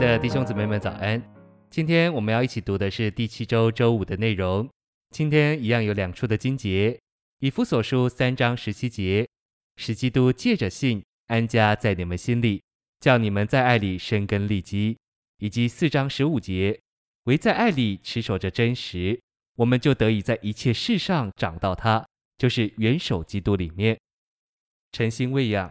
的弟兄姊妹们，早安！今天我们要一起读的是第七周周五的内容。今天一样有两处的经节：以弗所书三章十七节，使基督借着信安家在你们心里，叫你们在爱里生根立基；以及四章十五节，唯在爱里持守着真实，我们就得以在一切事上长到他，就是元首基督里面，诚心喂养。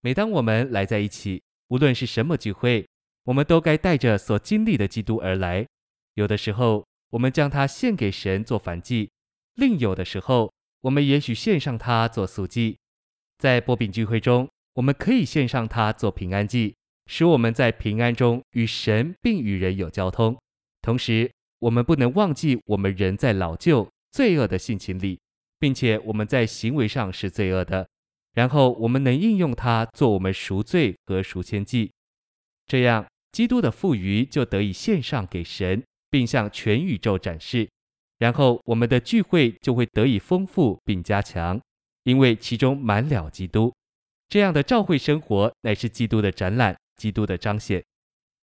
每当我们来在一起，无论是什么聚会，我们都该带着所经历的基督而来。有的时候，我们将它献给神做燔祭；另有的时候，我们也许献上它做素祭。在波饼聚会中，我们可以献上它做平安祭，使我们在平安中与神并与人有交通。同时，我们不能忘记，我们人在老旧罪恶的性情里，并且我们在行为上是罪恶的。然后，我们能应用它做我们赎罪和赎愆祭，这样。基督的富余就得以献上给神，并向全宇宙展示，然后我们的聚会就会得以丰富并加强，因为其中满了基督。这样的召会生活乃是基督的展览，基督的彰显。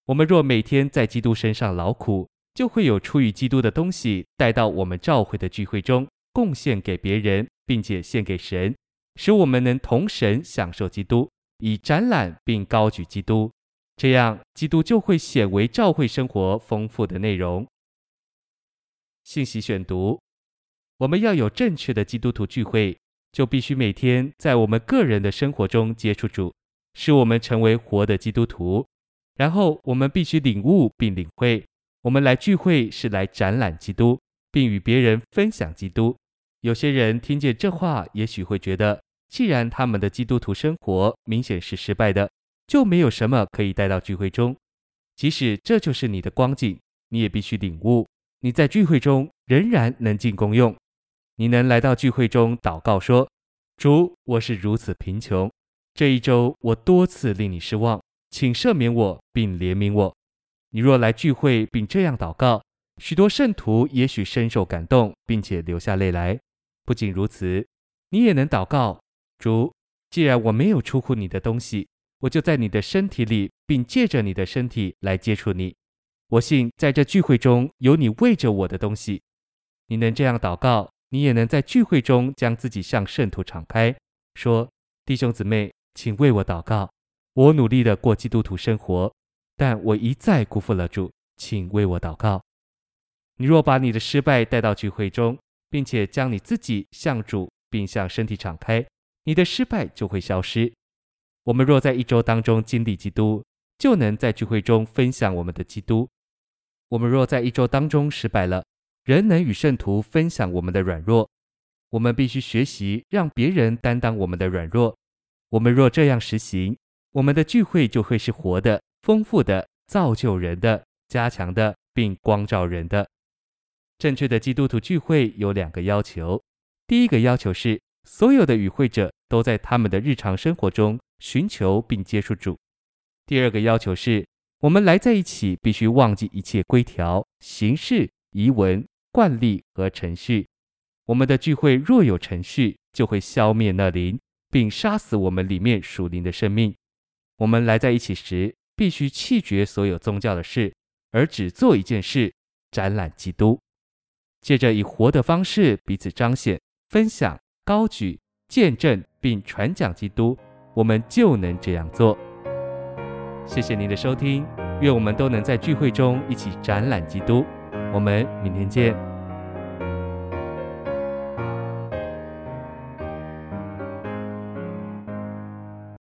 我们若每天在基督身上劳苦，就会有出于基督的东西带到我们召会的聚会中，贡献给别人，并且献给神，使我们能同神享受基督，以展览并高举基督。这样，基督就会显为教会生活丰富的内容。信息选读：我们要有正确的基督徒聚会，就必须每天在我们个人的生活中接触主，使我们成为活的基督徒。然后，我们必须领悟并领会，我们来聚会是来展览基督，并与别人分享基督。有些人听见这话，也许会觉得，既然他们的基督徒生活明显是失败的。就没有什么可以带到聚会中，即使这就是你的光景，你也必须领悟，你在聚会中仍然能进功用。你能来到聚会中祷告说：“主，我是如此贫穷，这一周我多次令你失望，请赦免我并怜悯我。”你若来聚会并这样祷告，许多圣徒也许深受感动，并且流下泪来。不仅如此，你也能祷告：“主，既然我没有出乎你的东西。”我就在你的身体里，并借着你的身体来接触你。我信在这聚会中有你喂着我的东西。你能这样祷告，你也能在聚会中将自己向圣徒敞开，说：“弟兄姊妹，请为我祷告。我努力地过基督徒生活，但我一再辜负了主，请为我祷告。”你若把你的失败带到聚会中，并且将你自己向主并向身体敞开，你的失败就会消失。我们若在一周当中经历基督，就能在聚会中分享我们的基督。我们若在一周当中失败了，仍能与圣徒分享我们的软弱。我们必须学习让别人担当我们的软弱。我们若这样实行，我们的聚会就会是活的、丰富的、造就人的、加强的，并光照人的。正确的基督徒聚会有两个要求：第一个要求是，所有的与会者都在他们的日常生活中。寻求并接触主。第二个要求是，我们来在一起必须忘记一切规条、形式、仪文、惯例和程序。我们的聚会若有程序，就会消灭那灵，并杀死我们里面属灵的生命。我们来在一起时，必须弃绝所有宗教的事，而只做一件事：展览基督。借着以活的方式彼此彰显、分享、高举、见证并传讲基督。我们就能这样做。谢谢您的收听，愿我们都能在聚会中一起展览基督。我们明天见。